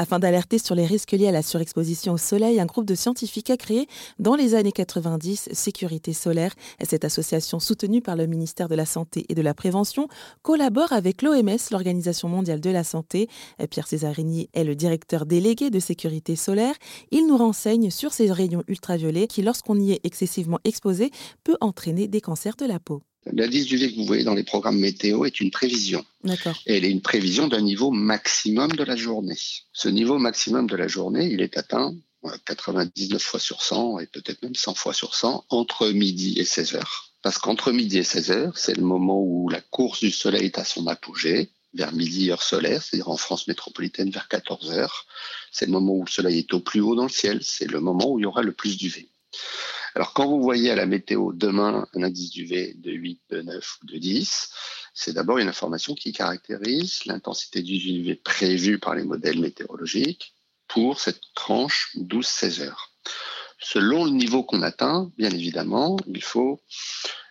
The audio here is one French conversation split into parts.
Afin d'alerter sur les risques liés à la surexposition au soleil, un groupe de scientifiques a créé dans les années 90 Sécurité solaire. Cette association soutenue par le ministère de la Santé et de la Prévention collabore avec l'OMS, l'Organisation mondiale de la santé. Pierre Césarini est le directeur délégué de Sécurité solaire. Il nous renseigne sur ces rayons ultraviolets qui, lorsqu'on y est excessivement exposé, peut entraîner des cancers de la peau. L'indice d'UV que vous voyez dans les programmes météo est une prévision. Et elle est une prévision d'un niveau maximum de la journée. Ce niveau maximum de la journée, il est atteint 99 fois sur 100 et peut-être même 100 fois sur 100 entre midi et 16 heures. Parce qu'entre midi et 16 heures, c'est le moment où la course du soleil est à son apogée, vers midi heure solaire, c'est-à-dire en France métropolitaine vers 14 heures. C'est le moment où le soleil est au plus haut dans le ciel, c'est le moment où il y aura le plus d'UV. Alors quand vous voyez à la météo demain un indice d'UV de 8, de 9 ou de 10, c'est d'abord une information qui caractérise l'intensité du UV prévue par les modèles météorologiques pour cette tranche 12-16 heures. Selon le niveau qu'on atteint, bien évidemment, il faut,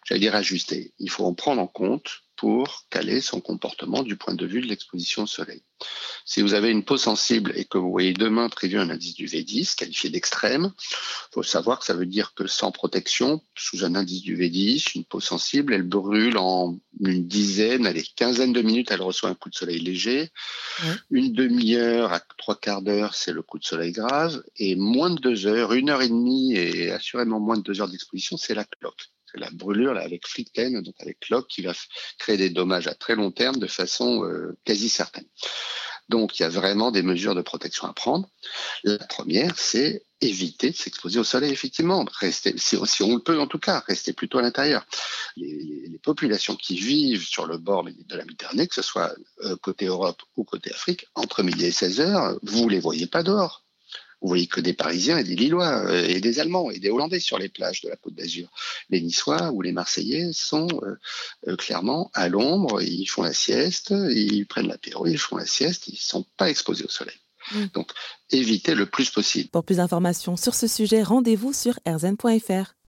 j'allais dire, ajuster. Il faut en prendre en compte pour caler son comportement du point de vue de l'exposition au soleil. Si vous avez une peau sensible et que vous voyez demain prévu un indice du V10 qualifié d'extrême, il faut savoir que ça veut dire que sans protection, sous un indice du V10, une peau sensible, elle brûle en une dizaine, allez, quinzaine de minutes, elle reçoit un coup de soleil léger. Une demi-heure à trois quarts d'heure, c'est le coup de soleil grave. Et moins de deux heures, une heure et demie et assurément moins de deux heures d'exposition, c'est la cloque la brûlure là, avec Fricken, donc avec Locke, qui va créer des dommages à très long terme de façon euh, quasi certaine. Donc il y a vraiment des mesures de protection à prendre. La première, c'est éviter de s'exposer au soleil, effectivement. Rester, si, on le peut en tout cas, rester plutôt à l'intérieur. Les, populations qui vivent sur le bord de la Méditerranée, que ce soit euh, côté Europe ou côté Afrique, entre midi et 16 heures, vous les voyez pas dehors vous voyez que des Parisiens et des Lillois euh, et des Allemands et des Hollandais sur les plages de la Côte d'Azur. Les Niçois ou les Marseillais sont euh, euh, clairement à l'ombre, ils font la sieste, ils prennent l'apéro, ils font la sieste, ils ne sont pas exposés au soleil. Mm. Donc, évitez le plus possible. Pour plus d'informations sur ce sujet, rendez-vous sur rzn.fr.